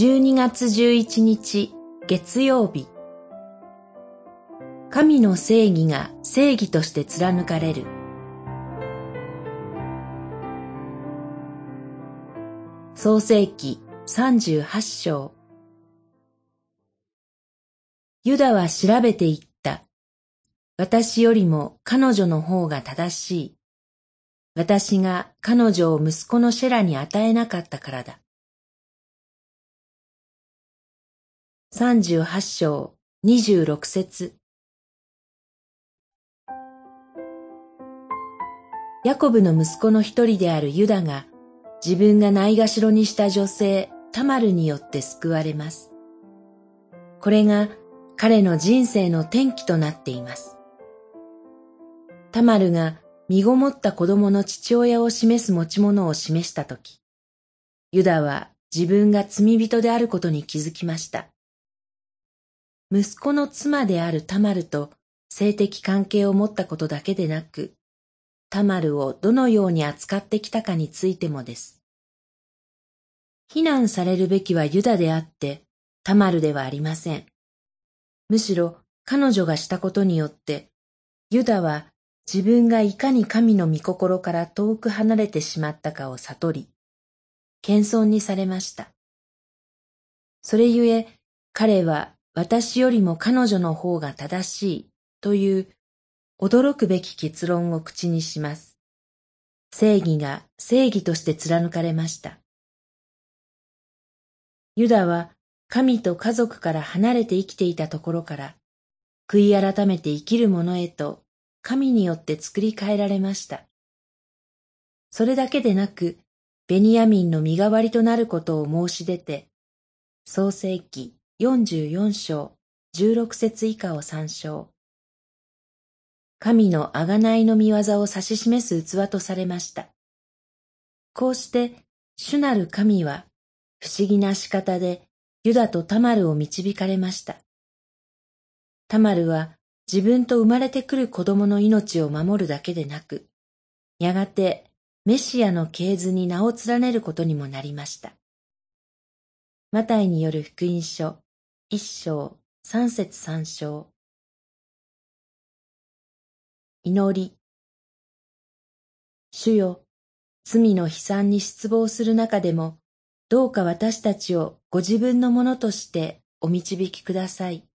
12月11日月曜日神の正義が正義として貫かれる創世記38章ユダは調べていった。私よりも彼女の方が正しい。私が彼女を息子のシェラに与えなかったからだ。38章26節ヤコブの息子の一人であるユダが自分がないがしろにした女性タマルによって救われます。これが彼の人生の転機となっています。タマルが身ごもった子供の父親を示す持ち物を示したとき、ユダは自分が罪人であることに気づきました。息子の妻であるタマルと性的関係を持ったことだけでなく、タマルをどのように扱ってきたかについてもです。非難されるべきはユダであって、タマルではありません。むしろ彼女がしたことによって、ユダは自分がいかに神の御心から遠く離れてしまったかを悟り、謙遜にされました。それゆえ、彼は私よりも彼女の方が正しいという驚くべき結論を口にします。正義が正義として貫かれました。ユダは神と家族から離れて生きていたところから、悔い改めて生きる者へと神によって作り変えられました。それだけでなく、ベニヤミンの身代わりとなることを申し出て、創世記44章16節以下を参照。神の贖いの見業を指し示す器とされました。こうして、主なる神は、不思議な仕方でユダとタマルを導かれました。タマルは自分と生まれてくる子供の命を守るだけでなく、やがてメシアの系図に名を連ねることにもなりました。マタイによる福音書一章、三節三章。祈り。主よ、罪の悲惨に失望する中でも、どうか私たちをご自分のものとしてお導きください。